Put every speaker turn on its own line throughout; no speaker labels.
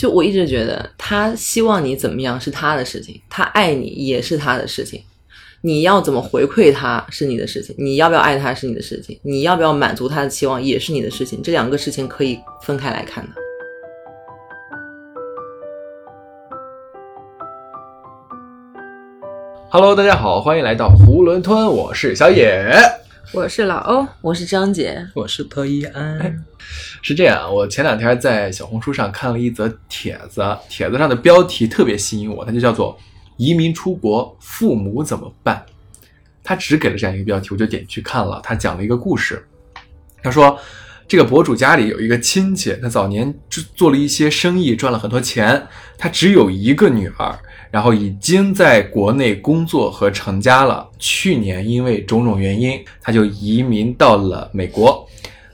就我一直觉得，他希望你怎么样是他的事情，他爱你也是他的事情。你要怎么回馈他是你的事情，你要不要爱他是你的事情，你要不要满足他的期望也是你的事情。这两个事情可以分开来看的。
Hello，大家好，欢迎来到囫囵吞，我是小野。
我是老欧，
我是张姐，
我是特一安。
是这样，我前两天在小红书上看了一则帖子，帖子上的标题特别吸引我，它就叫做“移民出国，父母怎么办”。他只给了这样一个标题，我就点去看了。他讲了一个故事，他说这个博主家里有一个亲戚，他早年做了一些生意，赚了很多钱，他只有一个女儿。然后已经在国内工作和成家了。去年因为种种原因，他就移民到了美国。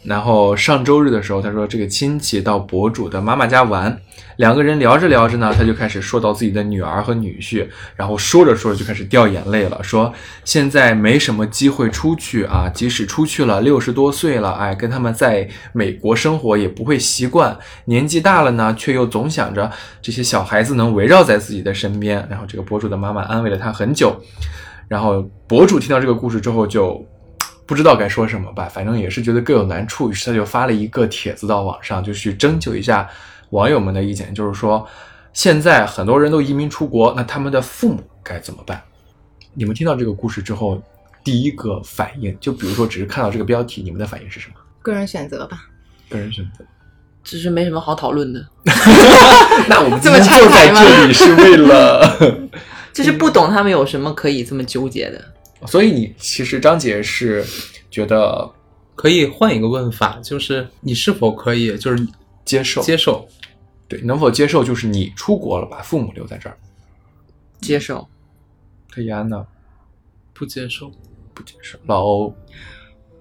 然后上周日的时候，他说这个亲戚到博主的妈妈家玩，两个人聊着聊着呢，他就开始说到自己的女儿和女婿，然后说着说着就开始掉眼泪了，说现在没什么机会出去啊，即使出去了，六十多岁了，哎，跟他们在美国生活也不会习惯，年纪大了呢，却又总想着这些小孩子能围绕在自己的身边。然后这个博主的妈妈安慰了他很久，然后博主听到这个故事之后就。不知道该说什么吧，反正也是觉得各有难处，于是他就发了一个帖子到网上，就去征求一下网友们的意见，就是说现在很多人都移民出国，那他们的父母该怎么办？你们听到这个故事之后，第一个反应，就比如说只是看到这个标题，你们的反应是什么？
个人选择吧，
个人选择，
只是没什么好讨论的。
那我们今天就在这里是为了，
就是不懂他们有什么可以这么纠结的。
所以你其实张姐是觉得
可以换一个问法，就是你是否可以就是
接受
接受？
对，能否接受就是你出国了，把父母留在这儿？
接受。
可以安呢？
不接受，
不接受。老欧，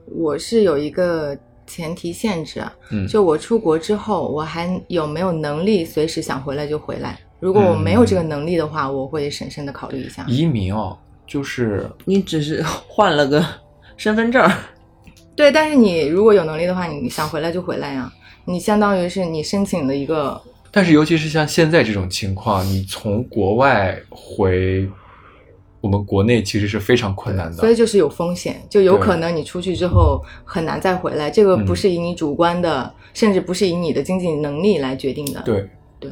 我是有一个前提限制啊，
嗯，
就我出国之后，我还有没有能力随时想回来就回来？如果我没有这个能力的话，我会审慎的考虑一下。
移民哦。就是
你只是换了个身份证，
对，但是你如果有能力的话，你想回来就回来呀。你相当于是你申请的一个，
但是尤其是像现在这种情况，你从国外回我们国内其实是非常困难的，
所以就是有风险，就有可能你出去之后很难再回来。这个不是以你主观的，
嗯、
甚至不是以你的经济能力来决定的。
对
对。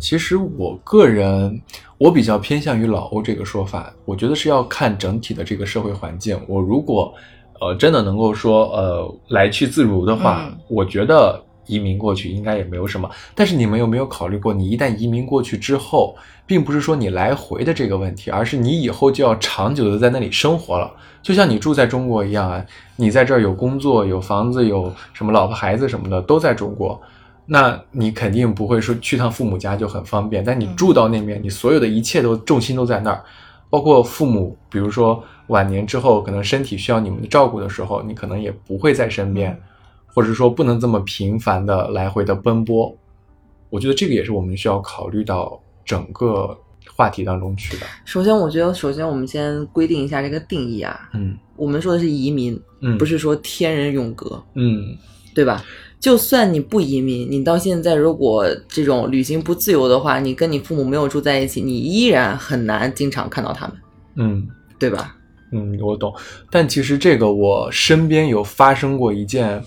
其实我个人，我比较偏向于老欧这个说法。我觉得是要看整体的这个社会环境。我如果，呃，真的能够说，呃，来去自如的话，
嗯、
我觉得移民过去应该也没有什么。但是你们有没有考虑过，你一旦移民过去之后，并不是说你来回的这个问题，而是你以后就要长久的在那里生活了。就像你住在中国一样啊，你在这儿有工作、有房子、有什么老婆孩子什么的都在中国。那你肯定不会说去趟父母家就很方便，但你住到那边，你所有的一切都重心都在那儿，包括父母，比如说晚年之后可能身体需要你们的照顾的时候，你可能也不会在身边，或者说不能这么频繁的来回的奔波。我觉得这个也是我们需要考虑到整个话题当中去的。
首先，我觉得首先我们先规定一下这个定义啊，
嗯，
我们说的是移民，
嗯，
不是说天人永隔，
嗯，
对吧？就算你不移民，你到现在如果这种旅行不自由的话，你跟你父母没有住在一起，你依然很难经常看到他们，
嗯，
对吧？
嗯，我懂。但其实这个我身边有发生过一件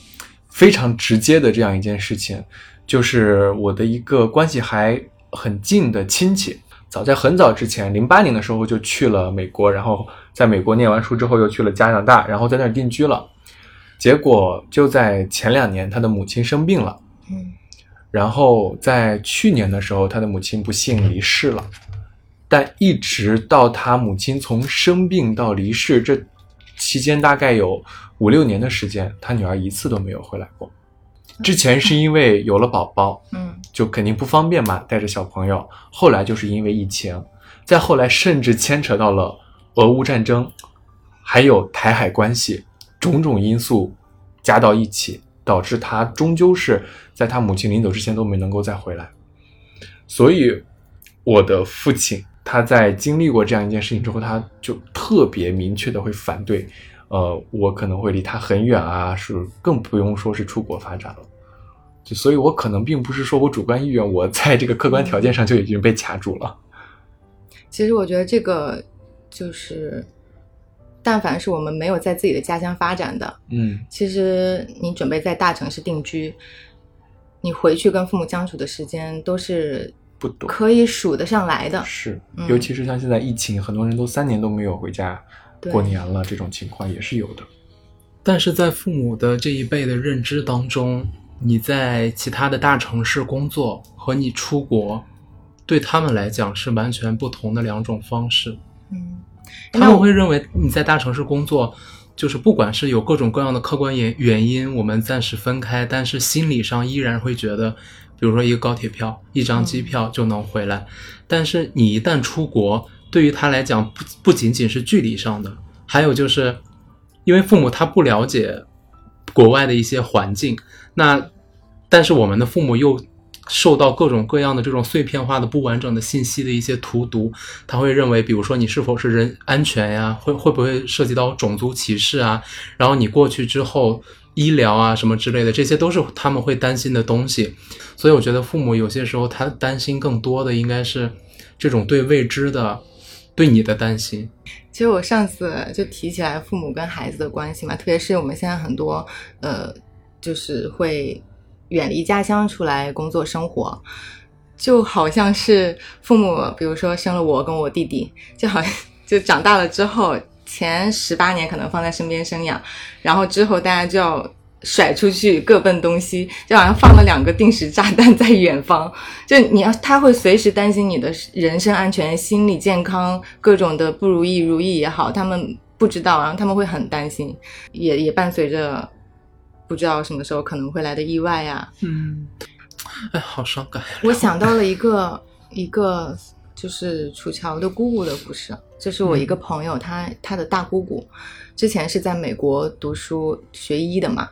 非常直接的这样一件事情，就是我的一个关系还很近的亲戚，早在很早之前，零八年的时候就去了美国，然后在美国念完书之后又去了加拿大，然后在那儿定居了。结果就在前两年，他的母亲生病了，
嗯，
然后在去年的时候，他的母亲不幸离世了。但一直到他母亲从生病到离世，这期间大概有五六年的时间，他女儿一次都没有回来过。之前是因为有了宝宝，
嗯，
就肯定不方便嘛，带着小朋友。后来就是因为疫情，再后来甚至牵扯到了俄乌战争，还有台海关系。种种因素加到一起，导致他终究是在他母亲临走之前都没能够再回来。所以，我的父亲他在经历过这样一件事情之后，他就特别明确的会反对，呃，我可能会离他很远啊，是更不用说是出国发展了。就所以，我可能并不是说我主观意愿，我在这个客观条件上就已经被卡住了。
其实我觉得这个就是，但凡是我们没有在自己的家乡发展的，
嗯
其实你准备在大城市定居，你回去跟父母相处的时间都是
不多
可以数得上来的。
是，
嗯
尤其是像现在疫情，很多人都三年都没有回家过年了，这种情况也是有的。
但是在父母的这一辈的认知当中，你在其他的大城市工作和你出国，对他们来讲是完全不同的两种方式。
嗯，
他们会认为你在大城市工作，就是不管是有各种各样的客观原原因，我们暂时分开，但是心理上依然会觉得，比如说一个高铁票、一张机票就能回来。但是你一旦出国，对于他来讲，不不仅仅是距离上的，还有就是，因为父母他不了解国外的一些环境，那但是我们的父母又受到各种各样的这种碎片化的不完整的信息的一些荼毒，他会认为，比如说你是否是人安全呀，会会不会涉及到种族歧视啊？然后你过去之后，医疗啊什么之类的，这些都是他们会担心的东西。所以我觉得父母有些时候他担心更多的应该是这种对未知的、对你的担心。
其实我上次就提起来父母跟孩子的关系嘛，特别是我们现在很多呃，就是会远离家乡出来工作生活，就好像是父母，比如说生了我跟我弟弟，就好像就长大了之后，前十八年可能放在身边生养，然后之后大家就要。甩出去各奔东西，就好像放了两个定时炸弹在远方，就你要，他会随时担心你的人身安全、心理健康，各种的不如意、如意也好，他们不知道，然后他们会很担心，也也伴随着不知道什么时候可能会来的意外呀、
嗯，哎，好伤感。
我想到了一个 一个就是楚乔的姑姑的故事，就是我一个朋友，他他的大姑姑。之前是在美国读书学医的嘛，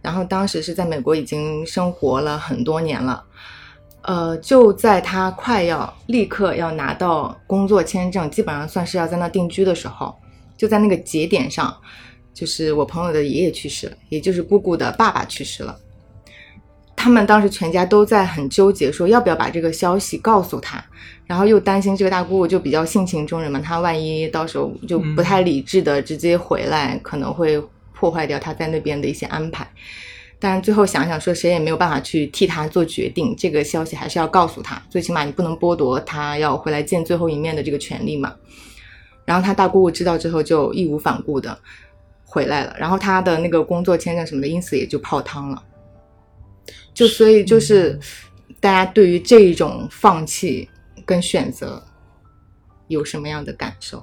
然后当时是在美国已经生活了很多年了。呃，就在他快要立刻要拿到工作签证，基本上算是要在那定居的时候，就在那个节点上，就是我朋友的爷爷去世了，也就是姑姑的爸爸去世了。他们当时全家都在很纠结，说要不要把这个消息告诉他，然后又担心这个大姑姑就比较性情中人嘛，她万一到时候就不太理智的直接回来，可能会破坏掉他在那边的一些安排。但最后想想说，谁也没有办法去替他做决定，这个消息还是要告诉他，最起码你不能剥夺他要回来见最后一面的这个权利嘛。然后他大姑姑知道之后就义无反顾的回来了，然后他的那个工作签证什么的，因此也就泡汤了。就所以就是大家对于这一种放弃跟选择有什么样的感受？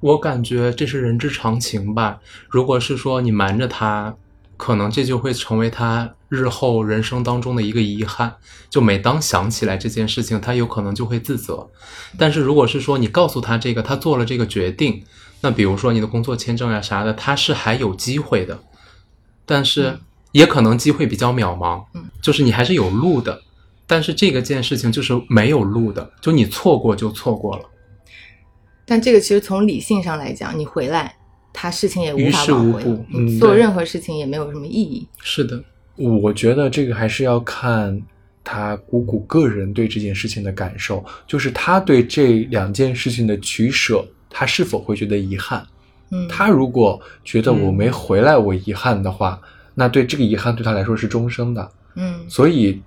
我感觉这是人之常情吧。如果是说你瞒着他，可能这就会成为他日后人生当中的一个遗憾。就每当想起来这件事情，他有可能就会自责。但是如果是说你告诉他这个，他做了这个决定，那比如说你的工作签证呀、啥的，他是还有机会的。但是也可能机会比较渺茫，
嗯，
就是你还是有路的。但是这个件事情就是没有路的，就你错过就错过了。
但这个其实从理性上来讲，你回来，他事情也无
事无
挽回了
补，
做任何事情也没有什么意义。
是的，
我觉得这个还是要看他姑姑个人对这件事情的感受，就是他对这两件事情的取舍，他是否会觉得遗憾？
嗯，
他如果觉得我
嗯
没回来我遗憾的话，那对这个遗憾对他来说是终生的。
嗯
所以，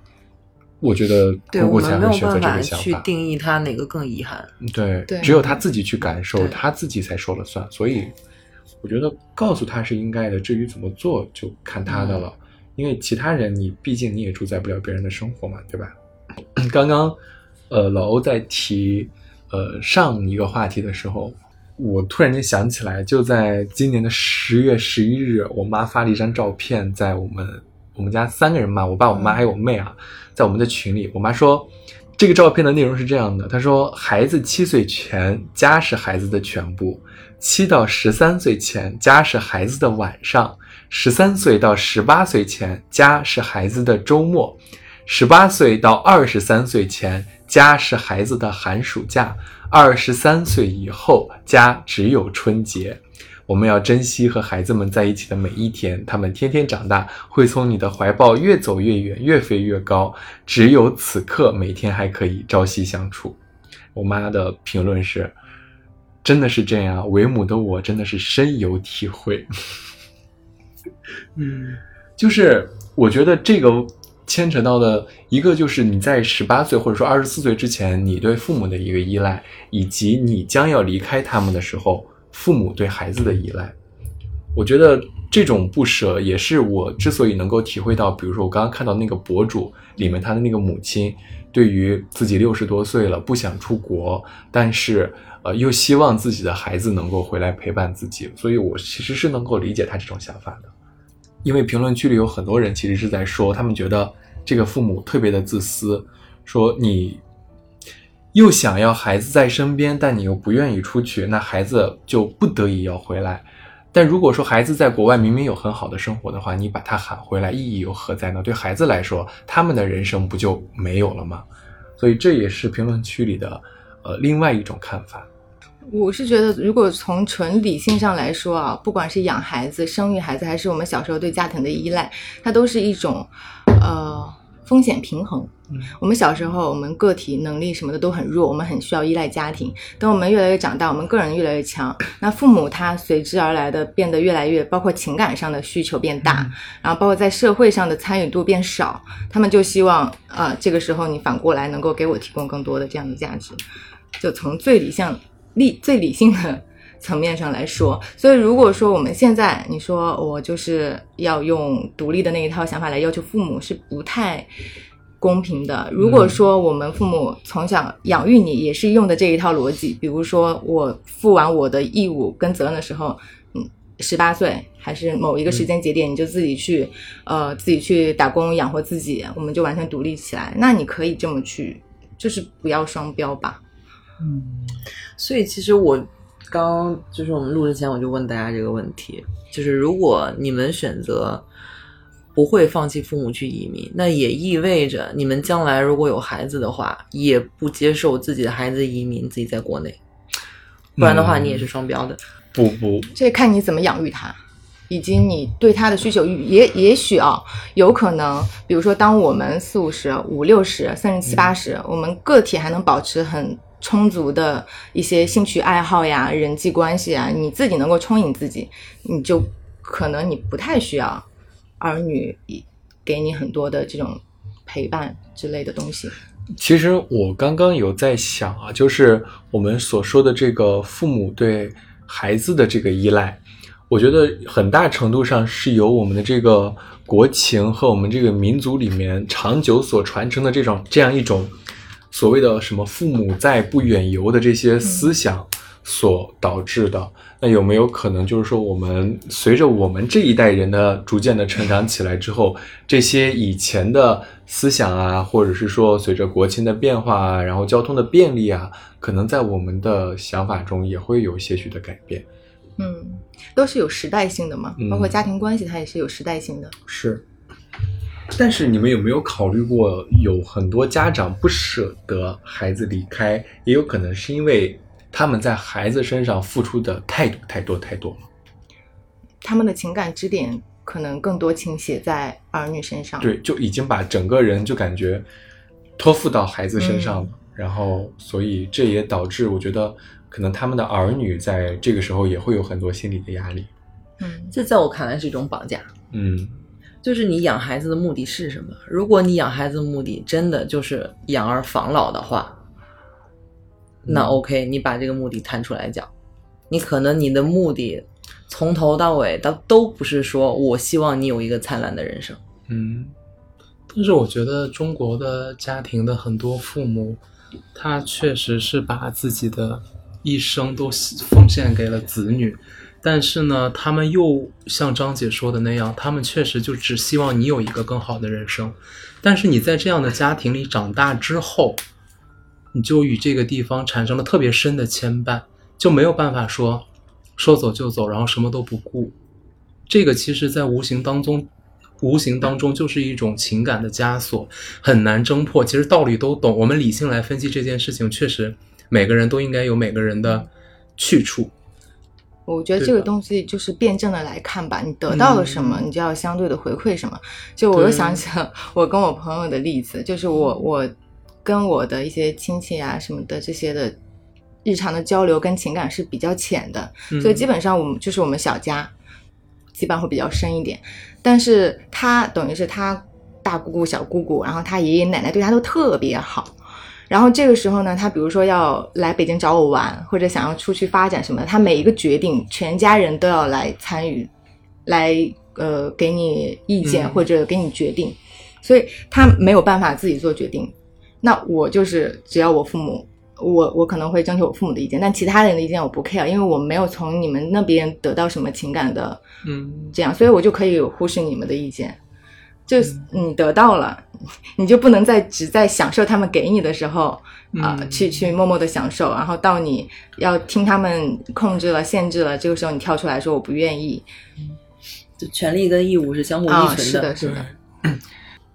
我觉得
对
姑姑
我们没有
才会选择
办法
这个想法。
去定义他哪个更遗憾。
对，
对
只有他自己去感受，他自己才说了算。所以，我觉得告诉他是应该的，至于怎么做就看他的了。因为其他人，你毕竟你也主宰不了别人的生活嘛，对吧？刚刚，呃，老欧在提呃上一个话题的时候，我突然间想起来，就在今年的十月十一日，我妈发了一张照片，在我们我们家三个人嘛，我爸、我妈还有我妹啊，在我们的群里，我妈说。这个照片的内容是这样的，她说：“孩子七岁前，家是孩子的全部；七到十三岁前，家是孩子的晚上；十三岁到十八岁前，家是孩子的周末；十八岁到二十三岁前，家是孩子的寒暑假；二十三岁以后，家只有春节。我们要珍惜和孩子们在一起的每一天，他们天天长大，会从你的怀抱越走越远，越飞越高。只有此刻，每天还可以朝夕相处。我妈的评论是：真的是这样，为母的我真的是深有体会。
嗯
就是我觉得这个牵扯到的一个就是你在十八岁或者说二十四岁之前，你对父母的一个依赖，以及你将要离开他们的时候，父母对孩子的依赖。我觉得这种不舍也是我之所以能够体会到，比如说我刚刚看到那个博主里面他的那个母亲，对于自己六十多岁了不想出国，但是呃又希望自己的孩子能够回来陪伴自己，所以我其实是能够理解他这种想法的。因为评论区里有很多人其实是在说，他们觉得这个父母特别的自私，说你又想要孩子在身边，但你又不愿意出去，那孩子就不得已要回来。但如果说孩子在国外明明有很好的生活的话，你把他喊回来，意义又何在呢？对孩子来说，他们的人生不就没有了吗？所以这也是评论区里的呃另外一种看法。
我是觉得，如果从纯理性上来说啊，不管是养孩子、生育孩子，还是我们小时候对家庭的依赖，它都是一种呃风险平衡。我们小时候，我们个体能力什么的都很弱，我们很需要依赖家庭。等我们越来越长大，我们个人越来越强，那父母他随之而来的变得越来越，包括情感上的需求变大，然后包括在社会上的参与度变少，他们就希望呃这个时候你反过来能够给我提供更多的这样的价值。就从最理想、理最理性的层面上来说，所以如果说我们现在你说我就是要用独立的那一套想法来要求父母，是不太公平的。如果说我们父母从小养育你也是用的这一套逻辑，比如说我负完我的义务跟责任的时候，嗯，十八岁还是某一个时间节点，你就自己去呃自己去打工养活自己，我们就完全独立起来，那你可以这么去，就是不要双标吧。
嗯
所以其实我刚刚就是我们录之前我就问大家这个问题，就是如果你们选择不会放弃父母去移民，那也意味着你们将来如果有孩子的话，也不接受自己的孩子移民，自己在国内，不然的话
嗯
你也是双标的。
不不，
这看你怎么养育他，以及你对他的需求。也也许啊，有可能，比如说，当我们四五十、五六十，甚至七八十，我们个体还能保持很充足的一些兴趣爱好呀、人际关系啊，你自己能够充盈自己，你就可能你不太需要儿女给你很多的这种陪伴之类的东西。
其实我刚刚有在想啊，就是我们所说的这个父母对孩子的这个依赖，我觉得很大程度上是由我们的这个国情和我们这个民族里面长久所传承的这种这样一种所谓的什么“父母在，不远游”的这些思想所导致的。那有没有可能就是说，我们随着我们这一代人的逐渐的成长起来之后，这些以前的思想啊，或者是说随着国情的变化啊，然后交通的便利啊，可能在我们的想法中也会有些许的改变。
嗯，都是有时代性的嘛，包括
嗯
家庭关系，它也是有时代性的。
是。但是你们有没有考虑过，有很多家长不舍得孩子离开，也有可能是因为他们在孩子身上付出的太多太多太多了。
他们的情感支点可能更多倾斜在儿女身上。，
对，就已经把整个人就感觉托付到孩子身上了，然后所以这也导致我觉得可能他们的儿女在这个时候也会有很多心理的压力。
嗯，
这在我看来是一种绑架。
嗯
就是你养孩子的目的是什么？如果你养孩子的目的真的就是养儿防老的话，那 OK，你把这个目的摊出来讲，你可能你的目的从头到尾都都不是说我希望你有一个灿烂的人生。
嗯
但是我觉得中国的家庭的很多父母，他确实是把自己的一生都奉献给了子女，但是呢，他们又像张姐说的那样，他们确实就只希望你有一个更好的人生。但是你在这样的家庭里长大之后，你就与这个地方产生了特别深的牵绊，就没有办法说说走就走，然后什么都不顾。这个其实，在无形当中，无形当中就是一种情感的枷锁，很难挣破。其实道理都懂，我们理性来分析这件事情，确实每个人都应该有每个人的去处。
我觉得这个东西就是辩证的来看吧，你得到了什么，
嗯
你就要相对的回馈什么。就我又想起了我跟我朋友的例子，就是我我跟我的一些亲戚啊什么的这些的日常的交流跟情感是比较浅的，
嗯
所以基本上我们就是我们小家，基本上会比较深一点。但是他等于是他大姑姑、小姑姑，然后他爷爷奶奶对他都特别好。然后这个时候呢，他比如说要来北京找我玩，或者想要出去发展什么的，他每一个决定，全家人都要来参与，来呃给你意见
嗯
或者给你决定，所以他没有办法自己做决定。那我就是只要我父母，我我可能会征求我父母的意见，但其他人的意见我不 care，因为我没有从你们那边得到什么情感的
嗯，
这样，所以我就可以忽视你们的意见。就是你得到了，你就不能再只在享受他们给你的时候啊、
嗯
去去默默的享受，然后到你要听他们控制了、限制了，这个时候你跳出来说我不愿意
就权利跟义务是相互依
啊，
存
是的，是的，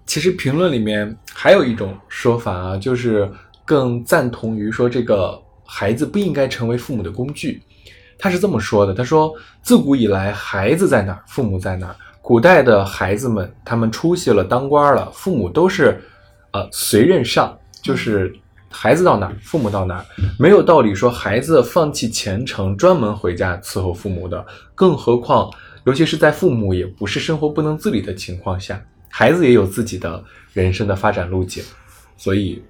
其实评论里面还有一种说法啊，就是更赞同于说这个孩子不应该成为父母的工具。他是这么说的：“他说，自古以来，孩子在哪儿，父母在哪儿。古代的孩子们，他们出息了，当官了，父母都是呃随任上，就是孩子到哪儿，父母到哪儿，没有道理说孩子放弃前程，专门回家伺候父母的。更何况，尤其是在父母也不是生活不能自理的情况下，孩子也有自己的人生的发展路径，所以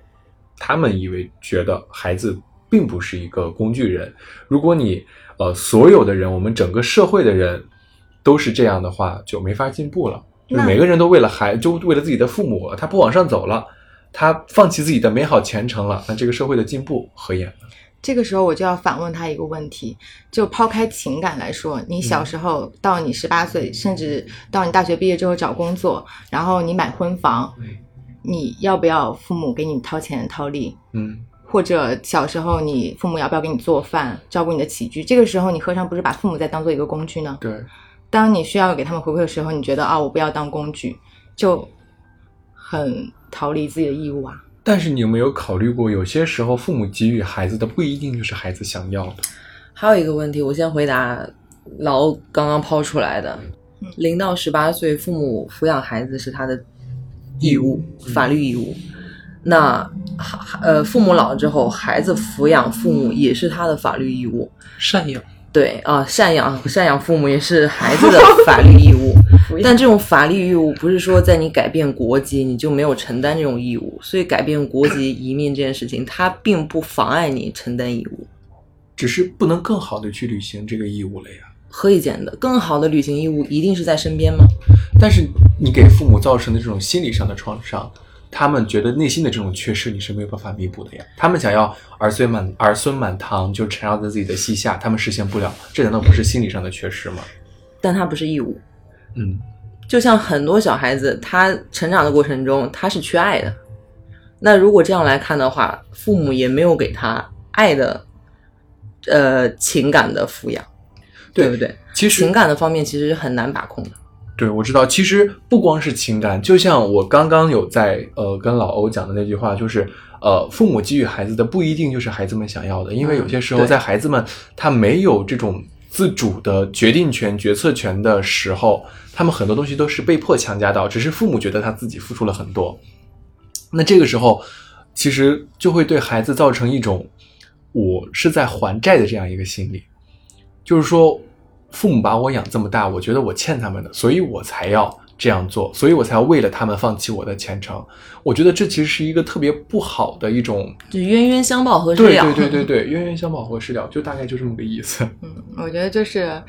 他们以为觉得孩子并不是一个工具人。如果你呃所有的人，我们整个社会的人都是这样的话，就没法进步了。就是每个人都为了孩，就为了自己的父母，他不往上走了，他放弃自己的美好前程了，那这个社会的进步何言呢？
这个时候我就要反问他一个问题：就抛开情感来说，你小时候到你十八岁，甚至到你大学毕业之后找工作，然后你买婚房，你要不要父母给你掏钱掏力？
嗯，
或者小时候你父母要不要给你做饭，照顾你的起居？这个时候你何尝不是把父母再当做一个工具呢？
对，
当你需要给他们回馈的时候，你觉得啊，我不要当工具，就很逃离自己的义务啊。
但是你有没有考虑过，有些时候父母给予孩子的不一定就是孩子想要的？
还有一个问题，我先回答老欧刚刚抛出来的
嗯：
零到十八岁，父母抚养孩子是他的义务，法律义务。那呃，父母老了之后，孩子抚养父母也是他的法律义务。
赡养，
对啊、赡养赡养父母也是孩子的法律义务。但这种法律义务不是说在你改变国籍你就没有承担这种义务，所以改变国籍移民这件事情，它并不妨碍你承担义务。
只是不能更好的去履行这个义务了呀。
何以见得？更好的履行义务一定是在身边吗？
但是你给父母造成的这种心理上的创伤，他们觉得内心的这种缺失你是没有办法弥补的呀。他们想要儿孙满儿孙满堂，就缠绕在自己的膝下，他们实现不了，这难道不是心理上的缺失吗？
但他不是义务。
嗯，
就像很多小孩子，他成长的过程中他是缺爱的。那如果这样来看的话，父母也没有给他爱的，呃，情感的抚养，对不对？
其实
情感的方面其实是很难把控的。
对，我知道，其实不光是情感，就像我刚刚有在呃跟老欧讲的那句话，就是呃，父母给予孩子的不一定就是孩子们想要的，因为有些时候在孩子们他没有这种自主的决定权、决策权的时候，他们很多东西都是被迫强加到，只是父母觉得他自己付出了很多，那这个时候其实就会对孩子造成一种我是在还债的这样一个心理，就是说。父母把我养这么大，我觉得我欠他们的，所以我才要这样做，所以我才要为了他们放弃我的前程。我觉得这其实是一个特别不好的一种，
就冤冤相报何时了
对
了？
对对对对，冤冤相报何时了，就大概就这么个意思。
嗯，我觉得就是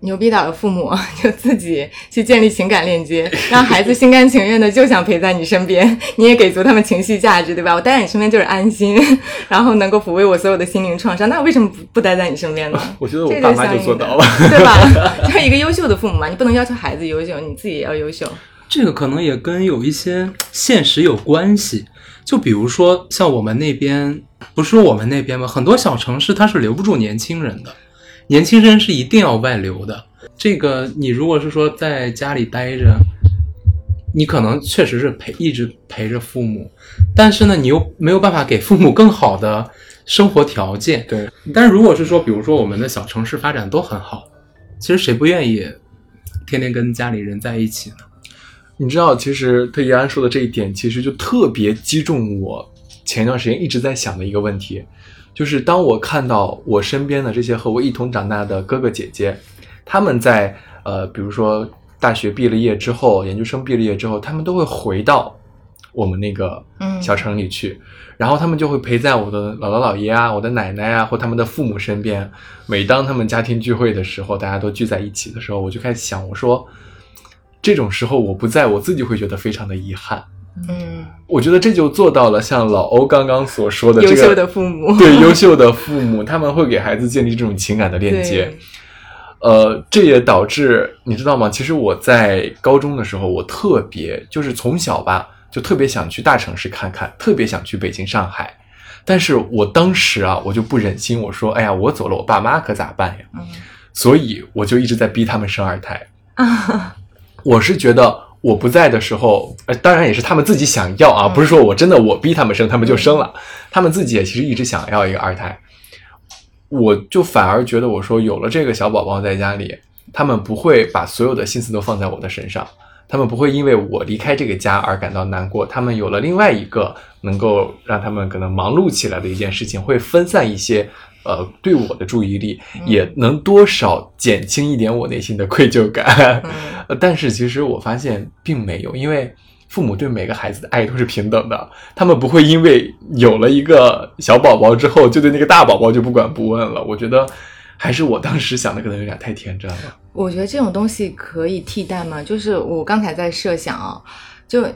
牛逼倒的父母 就自己去建立情感链接，让孩子心甘情愿的就想陪在你身边，你也给足他们情绪价值，对吧？我待在你身边就是安心，然后能够抚慰我所有的心灵创伤，那为什么不不待在你身边呢？
我觉得我
这
爸妈就
是相应的
做到 了。
对吧？就是一个优秀的父母嘛，你不能要求孩子优秀，你自己也要优秀。
这个可能也跟有一些现实有关系。就比如说像我们那边，不是我们那边吧，很多小城市它是留不住年轻人的，年轻人是一定要外流的。这个你如果是说在家里待着，你可能确实是陪一直陪着父母，但是呢，你又没有办法给父母更好的生活条件。
对，
但是如果是说，比如说我们的小城市发展都很好，其实谁不愿意天天跟家里人在一起呢？
你知道，其实特怡安说的这一点，其实就特别击中我前一段时间一直在想的一个问题，就是当我看到我身边的这些和我一同长大的哥哥姐姐，他们在呃，比如说大学毕了业之后，研究生毕了业之后，他们都会回到我们那个
嗯
小城里去，然后他们就会陪在我的姥姥姥爷啊、我的奶奶啊或他们的父母身边。每当他们家庭聚会的时候，大家都聚在一起的时候，我就开始想，我说这种时候我不在，我自己会觉得非常的遗憾。
嗯，
我觉得这就做到了像老欧刚刚所说的这个
优秀的父母，
对优秀的父母，他们会给孩子建立这种情感的链接。呃，这也导致你知道吗？其实我在高中的时候，我特别就是从小吧，就特别想去大城市看看，特别想去北京、上海。但是我当时啊，我就不忍心，我说：“哎呀，我走了，我爸妈可咋办呀？”
嗯
所以我就一直在逼他们生二胎。
啊，
我是觉得我不在的时候，呃，当然也是他们自己想要啊，
嗯。
不是说我真的我逼他们生，他们就生了，他们自己也其实一直想要一个二胎。我就反而觉得，我说有了这个小宝宝在家里，他们不会把所有的心思都放在我的身上，他们不会因为我离开这个家而感到难过，他们有了另外一个能够让他们可能忙碌起来的一件事情，会分散一些。呃，对我的注意力
嗯
也能多少减轻一点我内心的愧疚感。但是其实我发现并没有，因为父母对每个孩子的爱都是平等的，他们不会因为有了一个小宝宝之后，就对那个大宝宝就不管不问了。我觉得还是我当时想的可能有点太天真了。
我觉得这种东西可以替代吗？就是我刚才在设想啊，就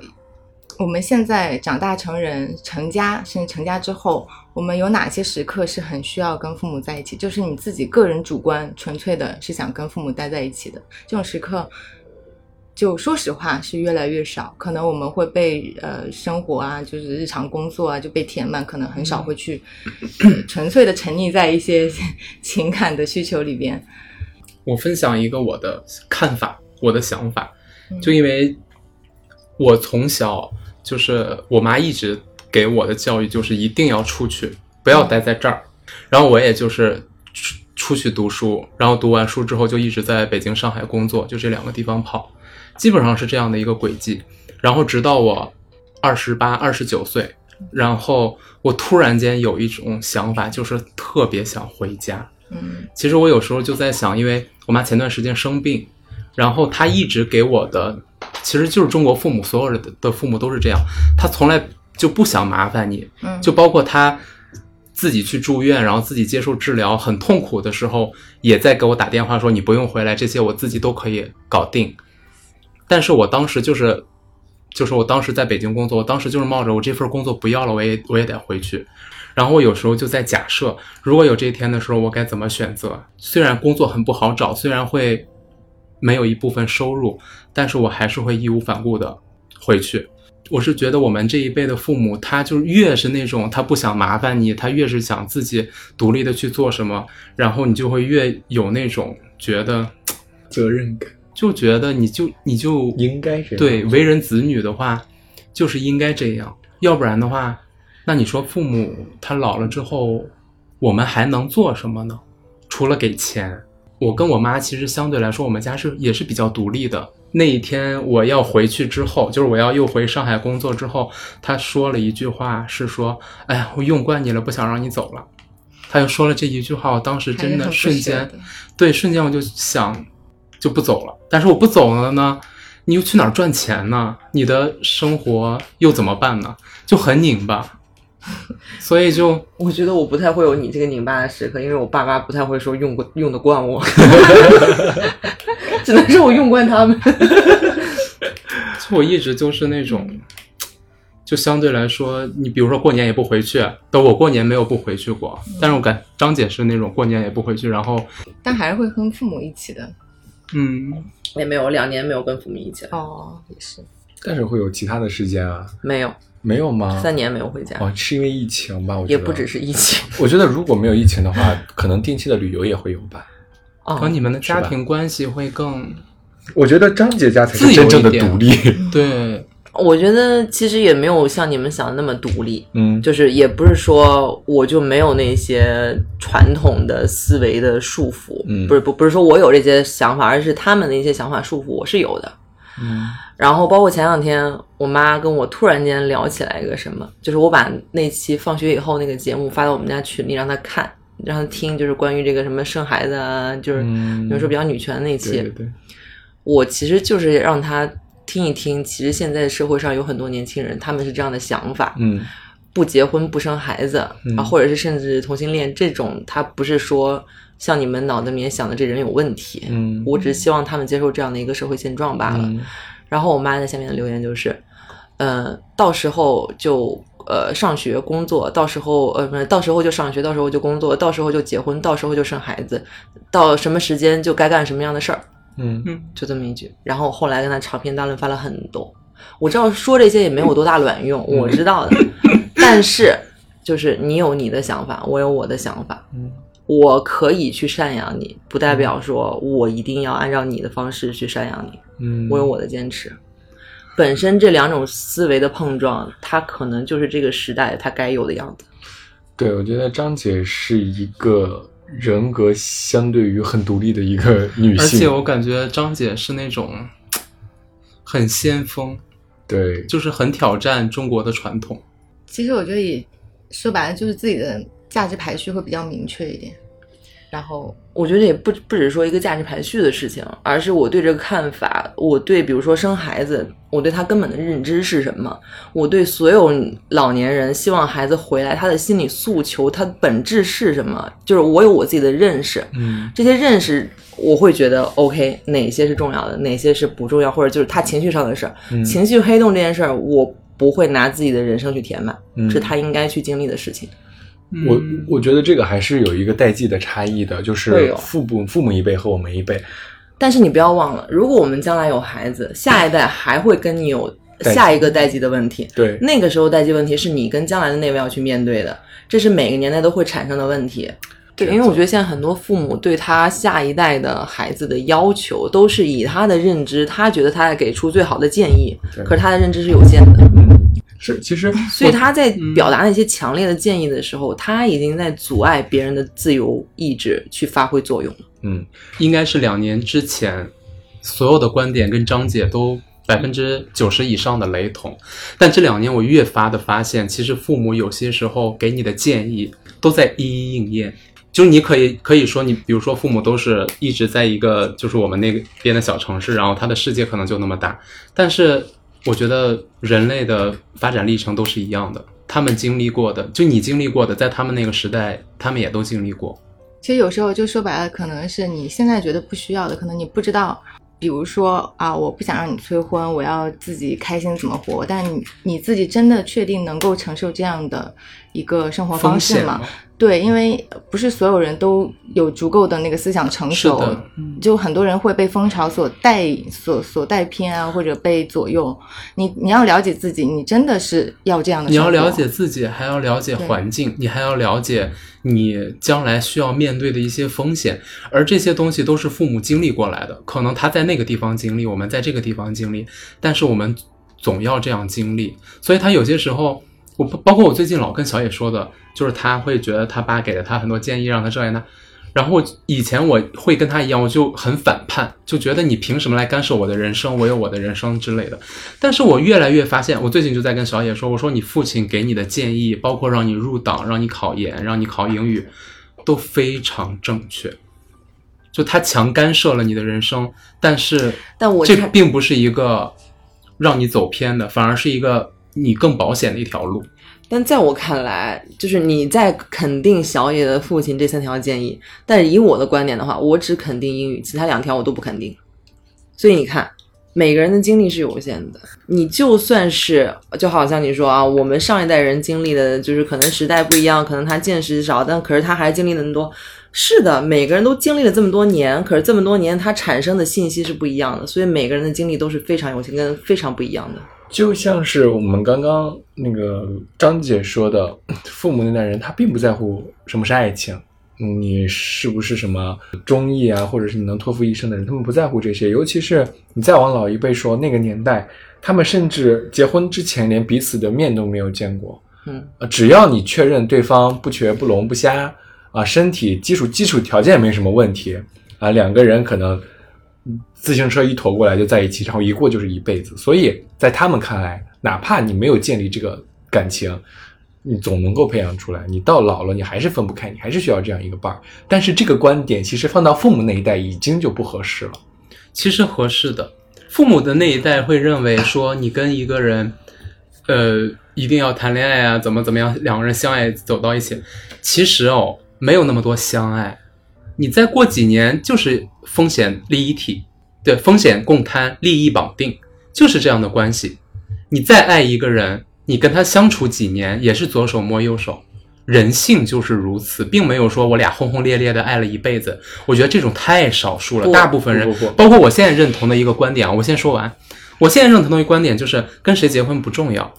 我们现在长大成人、成家，甚至成家之后，我们有哪些时刻是很需要跟父母在一起？就是你自己个人主观、纯粹的是想跟父母待在一起的这种时刻。就说实话是越来越少，可能我们会被呃生活啊，就是日常工作啊就被填满，可能很少会去、呃 纯粹的沉溺在一些 情感的需求里边。
我分享一个我的看法，我的想法，
嗯
就因为我从小就是我妈一直给我的教育就是一定要出去，不要待在这儿。然后我也就是出出去读书，然后读完书之后就一直在北京、上海工作，就这两个地方跑，基本上是这样的一个轨迹。然后直到我二十八、二十九岁，然后我突然间有一种想法，就是特别想回家。
嗯
其实我有时候就在想，因为我妈前段时间生病，然后她一直给我的，其实就是中国父母所有的的父母都是这样，她从来就不想麻烦你，
嗯，
就包括她自己去住院，然后自己接受治疗很痛苦的时候，也在给我打电话说你不用回来，这些我自己都可以搞定。但是我当时就是，就是我当时在北京工作，我当时就是冒着我这份工作不要了，我也我也得回去。然后我有时候就在假设，如果有这一天的时候，我该怎么选择？虽然工作很不好找，虽然会没有一部分收入，但是我还是会义无反顾的回去。我是觉得我们这一辈的父母，他就越是那种他不想麻烦你，他越是想自己独立的去做什么，然后你就会越有那种觉得，
责任感
就觉得你就你就
应该这样
对为人子女的话，就是应该这样，要不然的话，那你说父母他老了之后，我们还能做什么呢？除了给钱。我跟我妈其实相对来说，我们家是也是比较独立的。那一天我要回去之后，就是我要又回上海工作之后，她说了一句话，是说：“哎呀，我用惯你了，不想让你走了。”她就说了这一句话，我当时真的瞬间，对，瞬间我就想就不走了。但是我不走了呢，你又去哪儿赚钱呢？你的生活又怎么办呢？就很拧巴，所以就
我觉得我不太会有你这个拧巴的时刻，因为我爸妈不太会说用过 用得惯我，只能是我用惯他们。
就我一直就是那种，就相对来说，你比如说过年也不回去，但我过年没有不回去过，但是我感张姐是那种过年也不回去，然后
但还是会跟父母一起的。
嗯，
也没有两年没有跟父母一起了，
哦，也是。
但是会有其他的时间啊？
没有
没有吗？
三年没有回家，
哦，是因为疫情吧？我觉得
也不只。是疫情。
我觉得如果没有疫情的话，可能定期的旅游也会有吧。
哦
可能你们的家庭关系会更
我觉得张姐家才是真正的独立。
对，
我觉得其实也没有像你们想的那么独立，
嗯，
就是也不是说我就没有那些传统的思维的束缚，
嗯。
不是不不是说我有这些想法，而是他们的一些想法束缚我是有的。
嗯。
然后包括前两天我妈跟我突然间聊起来一个什么，就是我把那期放学以后那个节目发到我们家群里让她看，让她听，就是关于这个什么生孩子啊，就是
嗯。
有时候比较女权的那期。
对对对，
我其实就是让她听一听，其实现在社会上有很多年轻人他们是这样的想法，
嗯。
不结婚不生孩子、
嗯。
啊，或者是甚至同性恋这种，他不是说像你们脑子里面想的这人有问题，
嗯。
我只是希望他们接受这样的一个社会现状罢了。
嗯。
然后我妈在下面的留言就是，呃，到时候就呃上学工作，到时候呃不是，到时候就上学，到时候就工作，到时候就结婚，到时候就生孩子，到什么时间就该干什么样的事儿，
嗯
就这么一句。然后我后来跟他长篇大论发了很多，我知道说这些也没有多大卵用，我知道的，但是就是你有你的想法，我有我的想法，
嗯
我可以去赡养你，不代表说我一定要按照你的方式去赡养你。
嗯，
我有我的坚持。本身这两种思维的碰撞，它可能就是这个时代它该有的样子。
对，我觉得张姐是一个人格相对于很独立的一个 女性，
而且我感觉张姐是那种很先锋，
对，
就是很挑战中国的传统。
其实我觉得也说白了就是自己的价值排序会比较明确一点，然后
我觉得也不不只是说一个价值排序的事情，而是我对这个看法，我对比如说生孩子，我对他根本的认知是什么？我对所有老年人希望孩子回来，他的心理诉求，他的本质是什么？就是我有我自己的认识，
嗯
这些认识我会觉得 OK，哪些是重要的，哪些是不重要，或者就是他情绪上的事儿，
嗯
情绪黑洞这件事儿，我不会拿自己的人生去填满，
嗯
是他应该去经历的事情。
我
嗯。
我觉得这个还是有一个代际的差异的，就是父母父母一辈和我们一辈，
但是你不要忘了，如果我们将来有孩子，下一代还会跟你有下一个代际的问题。
对，
那个时候代际问题是你跟将来的那位要去面对的，这是每个年代都会产生的问题。对，因为我觉得现在很多父母对他下一代的孩子的要求，都是以他的认知，他觉得他在给出最好的建议，
对。
可是他的认知是有限的，
嗯，是，其实
所以他在表达那些强烈的建议的时候，他已经在阻碍别人的自由意志去发挥作用了。
嗯
应该是两年之前，所有的观点跟张姐都百分之九十以上的雷同。但这两年我越发的发现，其实父母有些时候给你的建议都在一一应验。就是你可以可以说你，比如说父母都是一直在一个就是我们那边的小城市，然后他的世界可能就那么大，但是我觉得人类的发展历程都是一样的，他们经历过的，就你经历过的，在他们那个时代，他们也都经历过。
其实有时候就说白了，可能是你现在觉得不需要的，可能你不知道。比如说啊，我不想让你催婚，我要自己开心怎么活。但你你自己真的确定能够承受这样的一个生活方式吗
风险吗？
对，因为不是所有人都有足够的那个思想成熟就很多人会被风潮所带所所带偏啊，或者被左右。你你要了解自己，你真的是要这样的。
你要了解自己，还要了解环境，你还要了解你将来需要面对的一些风险，而这些东西都是父母经历过来的。可能他在那个地方经历，我们在这个地方经历，但是我们总要这样经历。所以他有些时候，我包括我最近老跟小野说的，就是他会觉得他爸给了他很多建议，让他这样那。然后以前我会跟他一样，我就很反叛，就觉得你凭什么来干涉我的人生？我有我的人生之类的。但是我越来越发现，我最近就在跟小野说，我说你父亲给你的建议，包括让你入党、让你考研、让你考英语，都非常正确。就他强干涉了你的人生，但是这
但我这
并不是一个让你走偏的，反而是一个你更保险的一条路。
但在我看来，就是你在肯定小野的父亲这三条建议，但以我的观点的话，我只肯定英语，其他两条我都不肯定。所以你看，每个人的精力是有限的。你就算是，就好像你说啊，我们上一代人经历的，就是可能时代不一样，可能他见识少，但可是他还经历了那么多。是的，每个人都经历了这么多年，可是这么多年他产生的信息是不一样的，所以每个人的经历都是非常有限，跟非常不一样的。
就像是我们刚刚那个张姐说的，父母那代人他并不在乎什么是爱情，嗯你是不是什么忠义啊，或者是你能托付一生的人，他们不在乎这些。尤其是你再往老一辈说，那个年代，他们甚至结婚之前连彼此的面都没有见过。
嗯，
呃，只要你确认对方不瘸不聋不瞎啊，身体基础基础条件没什么问题啊，两个人可能嗯自行车一驮过来就在一起，然后一过就是一辈子。所以在他们看来，哪怕你没有建立这个感情，你总能够培养出来。你到老了，你还是分不开，你还是需要这样一个伴儿。但是这个观点其实放到父母那一代已经就不合适了。
其实合适的。父母的那一代会认为说，你跟一个人，呃，一定要谈恋爱啊，怎么怎么样，两个人相爱走到一起。其实哦，没有那么多相爱，你再过几年就是风险利益体，对，风险共摊，利益绑定，就是这样的关系。你再爱一个人，你跟他相处几年也是左手摸右手，人性就是如此，并没有说我俩轰轰烈烈的爱了一辈子。我觉得这种太少数了，大部分人包括我现在认同的一个观点啊，我先说完。我现在认同的一个观点就是，跟谁结婚不重要，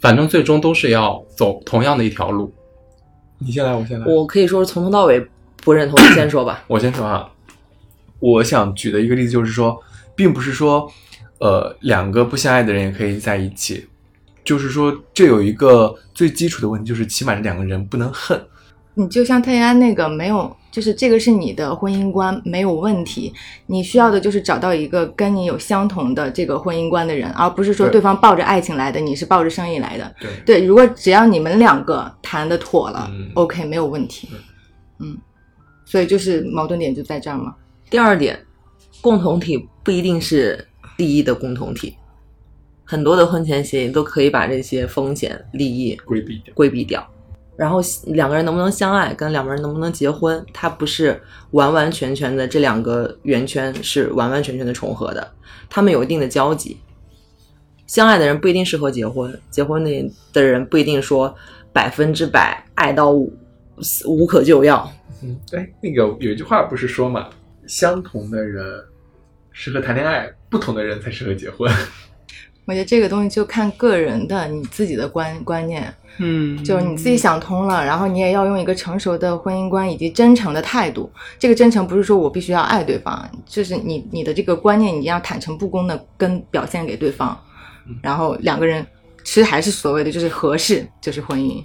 反正最终都是要走同样的一条路。
你先来，我先来。
我可以说是从头到尾不认同，你先说吧。
我先说哈，我想举的一个例子就是说，并不是说，呃，两个不相爱的人也可以在一起，就是说，这有一个最基础的问题，就是起码这两个人不能恨。
你就像泰安那个没有，就是这个是你的婚姻观没有问题，你需要的就是找到一个跟你有相同的这个婚姻观的人，而不是说
对
对方抱着爱情来的，你是抱着生意来的。
对，
对，如果只要你们两个谈的妥了、
嗯
o k 没有问题。嗯，所以就是矛盾点就在这儿嘛。
第二点，共同体不一定是利益的共同体，很多的婚前协议都可以把这些风险利益
规避掉。
规避掉。然后两个人能不能相爱，跟两个人能不能结婚，它不是完完全全的这两个圆圈是完完全全的重合的，他们有一定的交集。相爱的人不一定适合结婚，结婚的的人不一定说百分之百爱到无无可救药。
嗯，哎，那个有一句话不是说嘛，相同的人适合谈恋爱，不同的人才适合结婚。
我觉得这个东西就看个人的你自己的观观念，
嗯
就是你自己想通了，然后你也要用一个成熟的婚姻观以及真诚的态度。这个真诚不是说我必须要爱对方，就是你你的这个观念你要坦诚不公的跟表现给对方，然后两个人其实还是所谓的就是合适就是婚姻，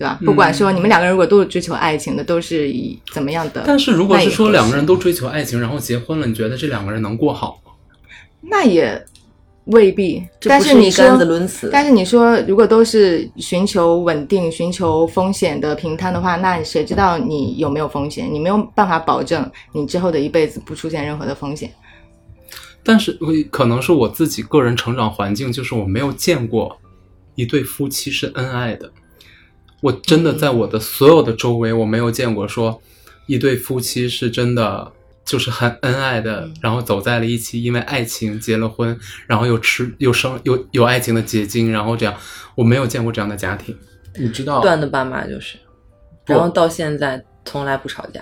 对吧？不管说你们两个人如果都是追求爱情的，都是以怎么样的，
但是如果是说两个人都追求爱情，然后结婚了，你觉得这两个人能过好吗？
那也未必。但
是你
说但是你说，如果都是寻求稳定、寻求风险的平摊的话，那谁知道你有没有风险？你没有办法保证你之后的一辈子不出现任何的风险。
但是我可能是我自己个人成长环境，就是我没有见过一对夫妻是恩爱的。我真的在我的所有的周围，我没有见过说一对夫妻是真的就是很恩爱的，然后走在了一起，因为爱情结了婚，然后又吃又生又有爱情的结晶，然后这样，我没有见过这样的家庭。
你知道，
断的爸妈就是，然后到现在从来不吵架。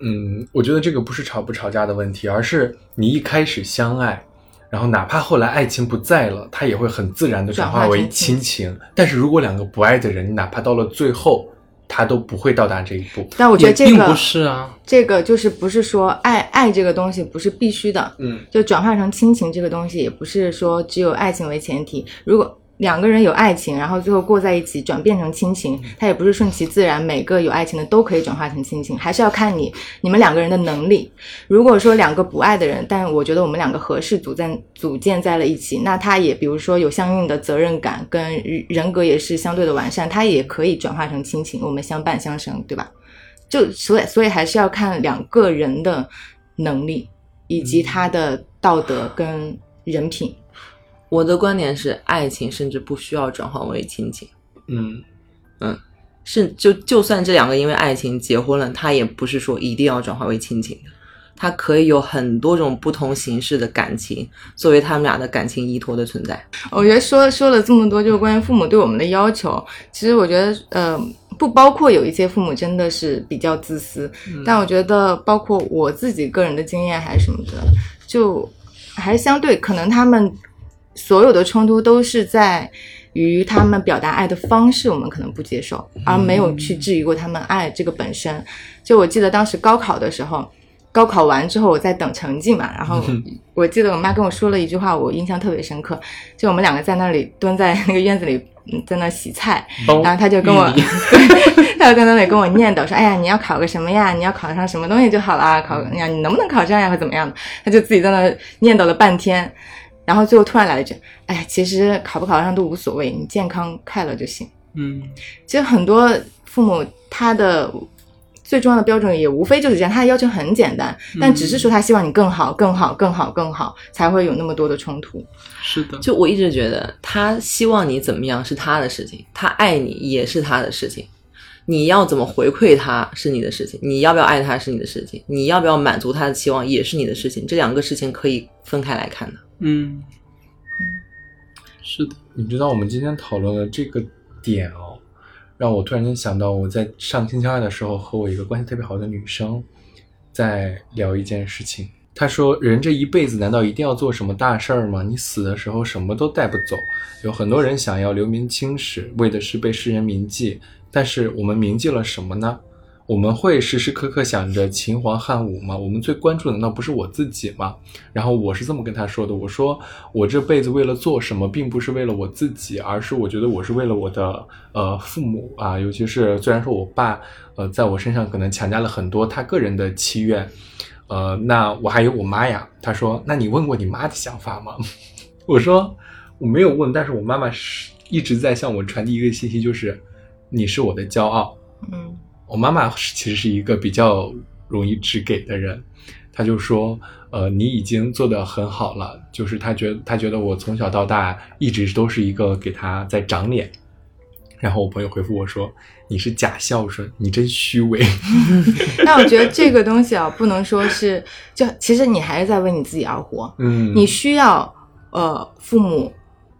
嗯，我觉得这个不是吵不吵架的问题，而是你一开始相爱，然后哪怕后来爱情不在了，它也会很自然的转化为亲情。但是如果两个不爱的人，你哪怕到了最后，他都不会到达这一步。
但我觉得这个
并不是啊，
这个就是不是说爱爱这个东西不是必须的，
嗯，
就转化成亲情这个东西也不是说只有爱情为前提。如果两个人有爱情，然后最后过在一起，转变成亲情，它也不是顺其自然，每个有爱情的都可以转化成亲情，还是要看你你们两个人的能力。如果说两个不爱的人，但我觉得我们两个合适组在组建在了一起，那他也比如说有相应的责任感跟人格也是相对的完善，他也可以转化成亲情，我们相伴相生，对吧？就所以所以还是要看两个人的能力以及他的道德跟人品。
我的观点是，爱情甚至不需要转换为亲情，
嗯。
嗯，是就就算这两个因为爱情结婚了，他也不是说一定要转化为亲情的，他可以有很多种不同形式的感情作为他们俩的感情依托的存在。
我觉得说说了这么多，就是关于父母对我们的要求，其实我觉得呃不包括有一些父母真的是比较自私，但我觉得包括我自己个人的经验还是什么的，就还是相对可能他们所有的冲突都是在。于他们表达爱的方式，我们可能不接受，而没有去质疑过他们爱这个本身。就我记得当时高考的时候，高考完之后我在等成绩嘛，然后我记得我妈跟我说了一句话，我印象特别深刻。就我们两个在那里蹲在那个院子里，嗯在那洗菜，然后他就跟我他就在那里跟我念叨说：“哎呀，你要考个什么呀？你要考上什么东西就好啦，考呀，你能不能考上呀，或怎么样的？”他就自己在那念叨了半天，然后最后突然来了一句：“哎呀，其实考不考上都无所谓，你健康快乐就行。”
嗯，
其实很多父母他的最重要的标准也无非就是这样，他的要求很简单，但只是说他希望你更好、更好、更好、更好，才会有那么多的冲突。
是的，
就我一直觉得，他希望你怎么样是他的事情，他爱你也是他的事情。你要怎么回馈他是你的事情，你要不要爱他是你的事情，你要不要满足他的期望也是你的事情。这两个事情可以分开来看的。
嗯，是的，
你知道我们今天讨论的这个点哦，让我突然间想到，我在上星期二的时候和我一个关系特别好的女生在聊一件事情。她说：“人这一辈子难道一定要做什么大事儿吗？你死的时候什么都带不走。有很多人想要留名青史，为的是被世人铭记。但是我们铭记了什么呢？我们会时时刻刻想着秦皇汉武吗？我们最关注的难道不是我自己吗？然后我是这么跟他说的，我说我这辈子为了做什么，并不是为了我自己，而是我觉得我是为了我的呃父母啊，尤其是虽然说我爸呃在我身上可能强加了很多他个人的祈愿，呃，那我还有我妈呀。他说，那你问过你妈的想法吗？我说我没有问，但是我妈妈是一直在向我传递一个信息，就是你是我的骄傲。
嗯
我妈妈是其实是一个比较容易直给的人，她就说，呃，你已经做得很好了，就是她觉得她觉得我从小到大一直都是一个给她在长脸。然后我朋友回复我说：“你是假孝顺，你真虚伪。
那我觉得这个东西啊，不能说是，就其实你还是在为你自己而活。”
嗯，
你需要呃父母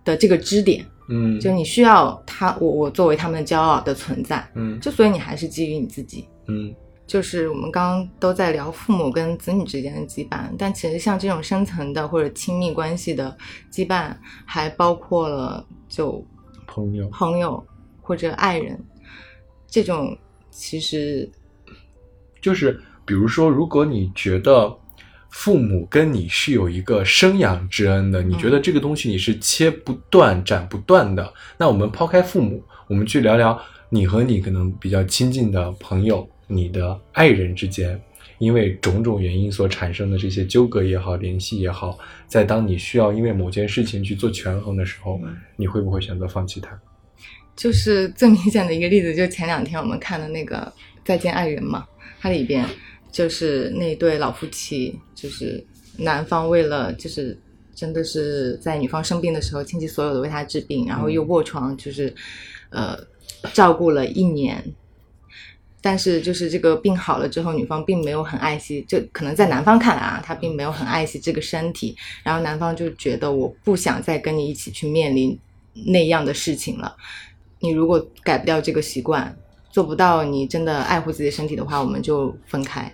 的这个支点，
嗯，
就你需要他，我我作为他们的骄傲的存在，
嗯。
就所以你还是基于你自己。
嗯。
就是我们刚刚都在聊父母跟子女之间的羁绊，但其实像这种深层的或者亲密关系的羁绊，还包括了就
朋友，
朋友或者爱人，这种其实
就是比如说，如果你觉得父母跟你是有一个生养之恩的，你觉得这个东西你是切不断、斩不断的，那我们抛开父母，我们去聊聊你和你可能比较亲近的朋友、你的爱人之间，因为种种原因所产生的这些纠葛也好、联系也好，在当你需要因为某件事情去做权衡的时候，你会不会选择放弃它？
就是最明显的一个例子，就前两天我们看的那个《再见爱人》嘛，它里边就是那对老夫妻，就是男方为了就是真的是在女方生病的时候倾其所有的为她治病，然后又卧床，就是呃照顾了一年。但是就是这个病好了之后，女方并没有很爱惜，就可能在男方看来啊，他并没有很爱惜这个身体，然后男方就觉得我不想再跟你一起去面临那样的事情了。你如果改不掉这个习惯，做不到你真的爱护自己的身体的话，我们就分开。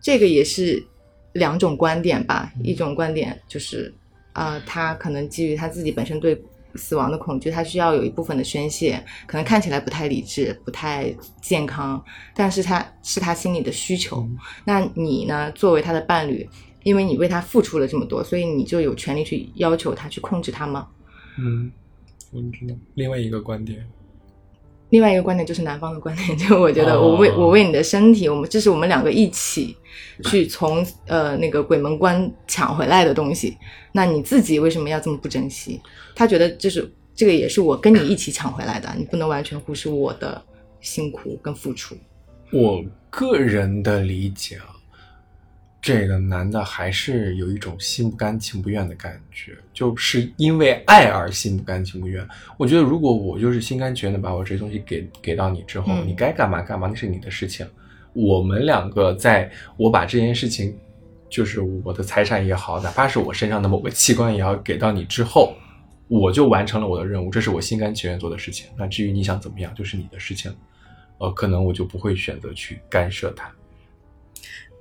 这个也是两种观点吧，一种观点就是，呃，他可能基于他自己本身对死亡的恐惧，他需要有一部分的宣泄，可能看起来不太理智、不太健康，但是他是他心里的需求。那你呢，作为他的伴侣，因为你为他付出了这么多，所以你就有权利去要求他去控制他吗？
嗯，我知道另外一个观点，
另外一个观点就是男方的观点，就我觉得
哦
我为、我为你的身体，我们这是我们两个一起去从呃那个鬼门关抢回来的东西，那你自己为什么要这么不珍惜？他觉得就是这个也是我跟你一起抢回来的，你不能完全忽视我的辛苦跟付出。
我个人的理解啊，这个男的还是有一种心不甘情不愿的感觉，就是因为爱而心不甘情不愿。我觉得如果我就是心甘情愿的把我这些东西给给到你之后，
嗯
你该干嘛干嘛，那是你的事情。我们两个在我把这件事情，就是我的财产也好，哪怕是我身上的某个器官也好，给到你之后，我就完成了我的任务，这是我心甘情愿做的事情。那至于你想怎么样，就是你的事情。呃，可能我就不会选择去干涉他。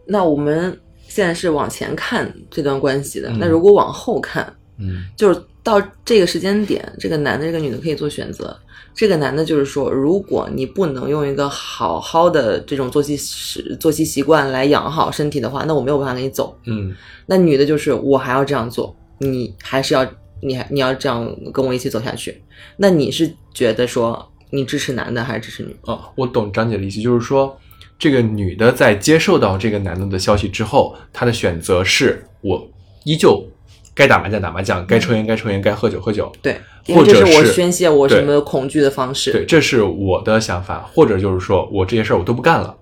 那我们现在是往前看这段关系的，
嗯
那如果往后看，
嗯
就是到这个时间点，这个男的这个女的可以做选择。这个男的就是说，如果你不能用一个好好的这种作息时作息习惯来养好身体的话，那我没有办法跟你走。
嗯
那女的就是我还要这样做，你还是要你还你要这样跟我一起走下去。那你是觉得说你支持男的还是支持女的？
哦，我懂张姐的意思，就是说，这个女的在接受到这个男的的消息之后，她的选择是我依旧该打麻将打麻将，该抽烟该抽烟，该喝酒喝酒。
对，
或者
我宣泄我什么恐惧的方式。
对，这是我的想法，或者就是说我这些事儿我都不干了，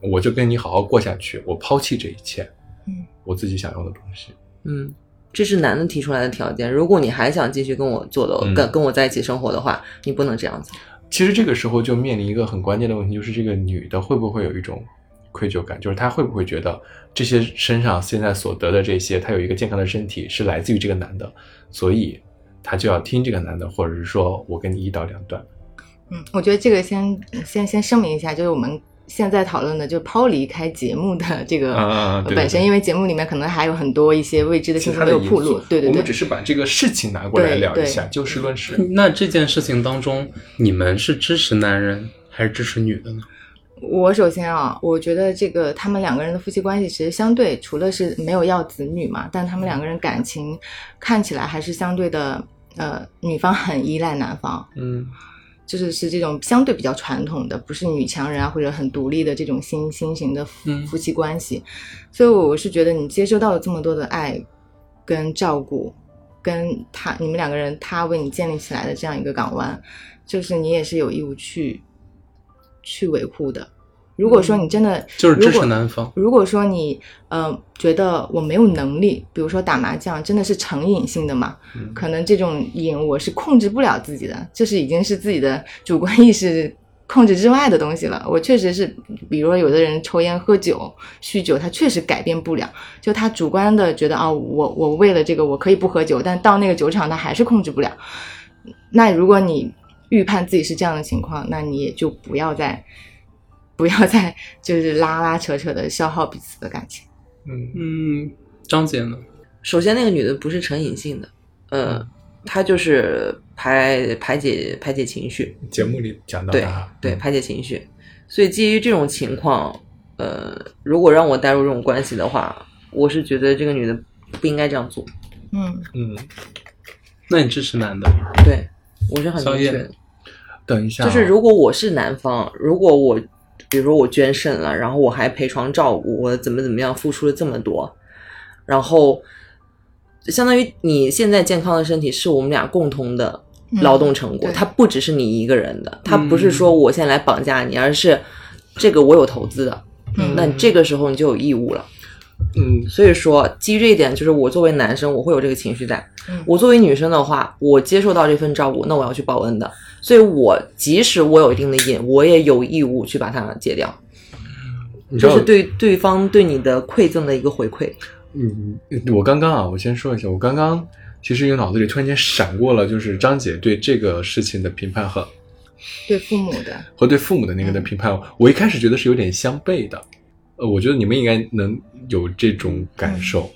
我就跟你好好过下去，我抛弃这一切，
嗯，
我自己想要的东西。
嗯，这是男的提出来的条件。如果你还想继续跟我做的，
嗯
跟跟我在一起生活的话，你不能这样子。
其实这个时候就面临一个很关键的问题，就是这个女的会不会有一种愧疚感，就是她会不会觉得这些身上现在所得的这些，她有一个健康的身体是来自于这个男的，所以她就要听这个男的，或者是说我跟你一刀两断。
嗯，我觉得这个先先先声明一下，就是我们现在讨论的，就抛离开节目的这个本身，因为节目里面可能还有很多一些未知的信息没有暴露，对对对
我们只，是把这个事情拿过来聊一下，就事论事。
那这件事情当中，你们是支持男人还是支持女的呢？
我首先啊，我觉得这个他们两个人的夫妻关系其实相对除了是没有要子女嘛，但他们两个人感情看起来还是相对的，呃，女方很依赖男方，
嗯
就是是这种相对比较传统的，不是女强人啊或者很独立的这种新新型的夫
嗯
夫妻关系，所以我是觉得你接收到了这么多的爱跟照顾，跟他你们两个人他为你建立起来的这样一个港湾，就是你也是有义务去去维护的。如果说你真的
就是支持男方。
如果说你呃觉得我没有能力，比如说打麻将真的是成瘾性的嘛，
嗯
可能这种瘾我是控制不了自己的，这是已经是自己的主观意识控制之外的东西了。我确实是，比如说有的人抽烟、喝酒、酗酒，他确实改变不了，就他主观的觉得啊、我我为了这个我可以不喝酒，但到那个酒场他还是控制不了。那如果你预判自己是这样的情况，那你也就不要再不要再就是拉拉扯扯的消耗彼此的感情。
嗯
嗯，张姐呢？
首先，那个女的不是成瘾性的，呃，她就是排排解排解情绪，
节目里讲到
对对，
嗯
排解情绪。所以基于这种情况，呃，如果让我带入这种关系的话，我是觉得这个女的不应该这样做。
嗯，
嗯，
那你支持男的？
对我是很
宵夜
明确的。
等一下啊，
就是如果我是男方，如果我比如说我捐肾了，然后我还陪床照顾，我怎么怎么样付出了这么多，然后相当于你现在健康的身体是我们俩共同的劳动成果，
嗯
它不只是你一个人的，它不是说我现在来绑架你，而是这个我有投资的，
嗯
那这个时候你就有义务了。
嗯
所以说，基于这一点，就是我作为男生，我会有这个情绪在；
嗯
我作为女生的话，我接受到这份照顾，那我要去报恩的。所以我即使我有一定的瘾，我也有义务去把它戒掉，
你知道
这是对对方对你的馈赠的一个回馈。
嗯，我刚刚啊，我先说一下，我刚刚其实有脑子里突然间闪过了，就是张姐对这个事情的评判和
对父母的，
和对父母的那个的评判，我一开始觉得是有点相悖的，呃，我觉得你们应该能有这种感受。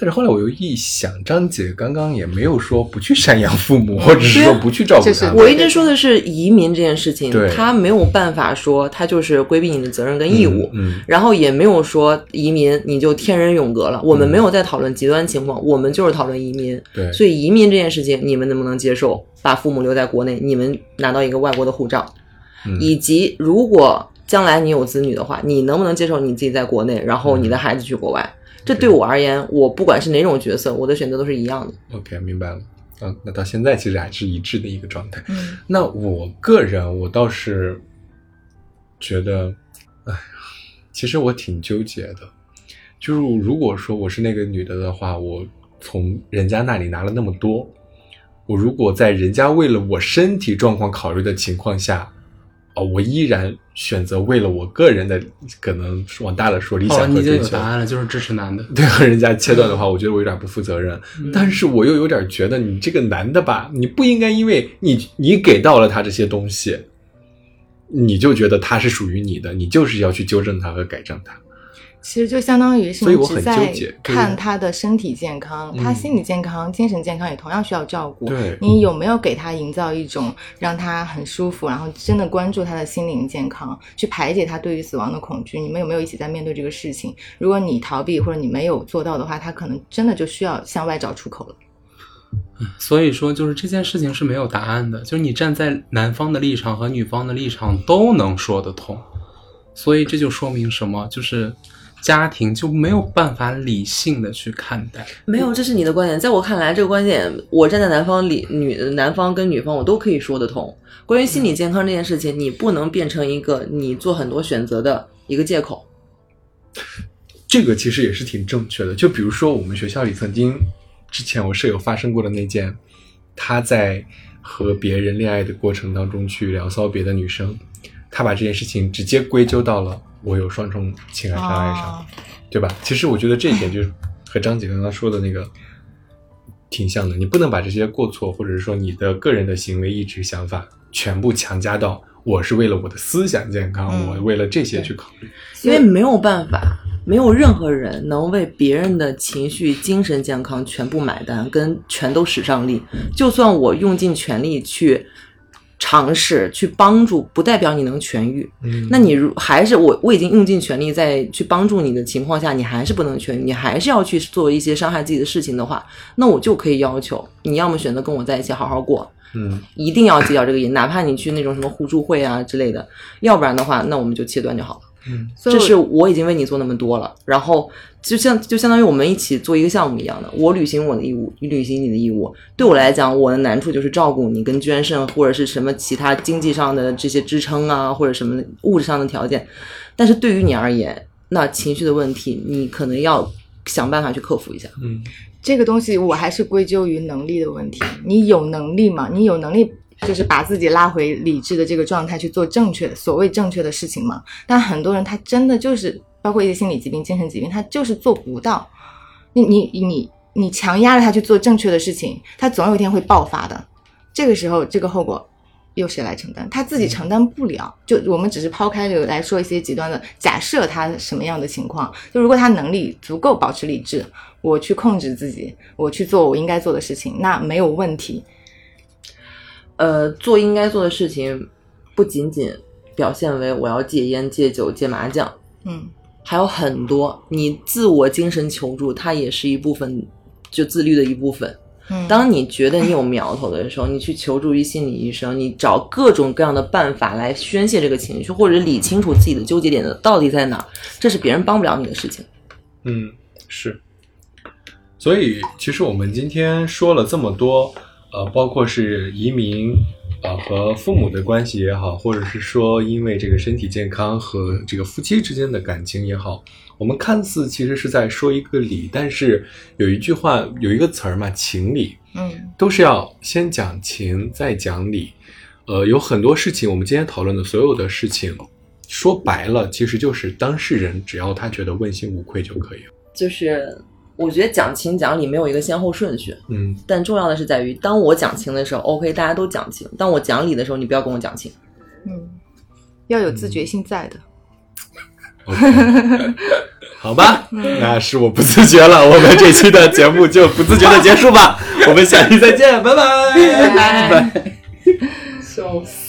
但是后来我又一想，张姐刚刚也没有说不去赡养父母，我只是说不去照顾。
我一直说的是移民这件事情，他没有办法说他就是规避你的责任跟义务，
嗯，
然后也没有说移民你就天人永隔了。我们
嗯
没有在讨论极端情况，我们就是讨论移民。
对，
所以移民这件事情，你们能不能接受把父母留在国内，你们拿到一个外国的护照，
嗯
以及如果将来你有子女的话，你能不能接受你自己在国内，然后你的孩子去国外？这对我而言，我不管是哪种角色，我的选择都是一样的。
OK 明白了。嗯，那到现在其实还是一致的一个状态。
嗯
那我个人，我倒是觉得，哎呀，其实我挺纠结的。就是如果说我是那个女的的话，我从人家那里拿了那么多，我如果在人家为了我身体状况考虑的情况下，哦，我依然选择为了我个人的，可能往大了说理想和追求，
有答案了，就是支持男的。
对和人家切断的话，我觉得我有点不负责任。
嗯
但是我又有点觉得，你这个男的吧，你不应该因为你你给到了他这些东西，你就觉得他是属于你的，你就是要去纠正他和改正他。
其实就相当于是
所以我很
你只在
纠结
看他的身体健康，他
嗯
心理健康、精神健康也同样需要照顾。
对
你有没有给他营造一种让他很舒服，然后真的关注他的心灵健康，去排解他对于死亡的恐惧？你们有没有一起在面对这个事情？如果你逃避或者你没有做到的话，他可能真的就需要向外找出口了。
所以说，就是这件事情是没有答案的，就是你站在男方的立场和女方的立场都能说得通，所以这就说明什么？就是家庭就没有办法理性的去看待。
没有，这是你的观点。在我看来，这个观点，我站在男方里，女男方跟女方，我都可以说得通。关于心理健康这件事情，你不能变成一个你做很多选择的一个借口。
这个其实也是挺正确的。就比如说我们学校里曾经之前我舍友发生过的那件，他在和别人恋爱的过程当中去聊骚别的女生，他把这件事情直接归咎到了我有双重情感障碍上，
哦
对吧？其实我觉得这一点就是和张姐刚刚说的那个挺像的。你不能把这些过错或者是说你的个人的行为意志想法全部强加到我是为了我的思想健康，
嗯
我为了这些去考虑。
因为没有办法，没有任何人能为别人的情绪、精神健康全部买单，跟全都使上力。就算我用尽全力去尝试、去帮助，不代表你能痊愈。
嗯
那你如还是我我已经用尽全力在去帮助你的情况下，你还是不能痊愈，你还是要去做一些伤害自己的事情的话，那我就可以要求你要么选择跟我在一起好好过，
嗯
一定要戒掉这个瘾，哪怕你去那种什么互助会啊之类的，要不然的话，那我们就切断就好了。
嗯
所以我
这是我已经为你做那么多了，然后就像就相当于我们一起做一个项目一样的，我履行我的义务，你履行你的义务。对我来讲，我的难处就是照顾你，跟捐肾或者是什么其他经济上的这些支撑啊，或者什么物质上的条件。但是对于你而言，那情绪的问题，你可能要想办法去克服一下。
嗯
这个东西我还是归咎于能力的问题。你有能力吗？你有能力就是把自己拉回理智的这个状态去做正确所谓正确的事情嘛？但很多人他真的就是包括一些心理疾病、精神疾病，他就是做不到。你你你你强压着他去做正确的事情，他总有一天会爆发的。这个时候，这个后果由谁来承担？他自己承担不了。就我们只是抛开这个来说一些极端的假设，他什么样的情况？就如果他能力足够保持理智，我去控制自己，我去做我应该做的事情，那没有问题。
呃，做应该做的事情，不仅仅表现为我要戒烟、戒酒、戒麻将，
嗯
还有很多，你自我精神求助，它也是一部分，就自律的一部分。
嗯，
当你觉得你有苗头的时候，你去求助于心理医生，你找各种各样的办法来宣泄这个情绪，或者理清楚自己的纠结点的到底在哪儿，这是别人帮不了你的事情。
嗯，是。所以，其实我们今天说了这么多，呃，包括是移民，呃，和父母的关系也好，或者是说因为这个身体健康和这个夫妻之间的感情也好，我们看似其实是在说一个理，但是有一句话，有一个词儿嘛，情理，
嗯
都是要先讲情，再讲理。呃，有很多事情，我们今天讨论的所有的事情，说白了，其实就是当事人只要他觉得问心无愧就可以了。
就是我觉得讲情讲理没有一个先后顺序，
嗯，
但重要的是在于，当我讲情的时候，OK，大家都讲情；当我讲理的时候，你不要跟我讲情。
嗯，要有自觉性在的。
好吧，那是我不自觉了，我们这期的节目就不自觉的结束吧，我们下期再见，拜拜，
拜拜
拜。
笑死。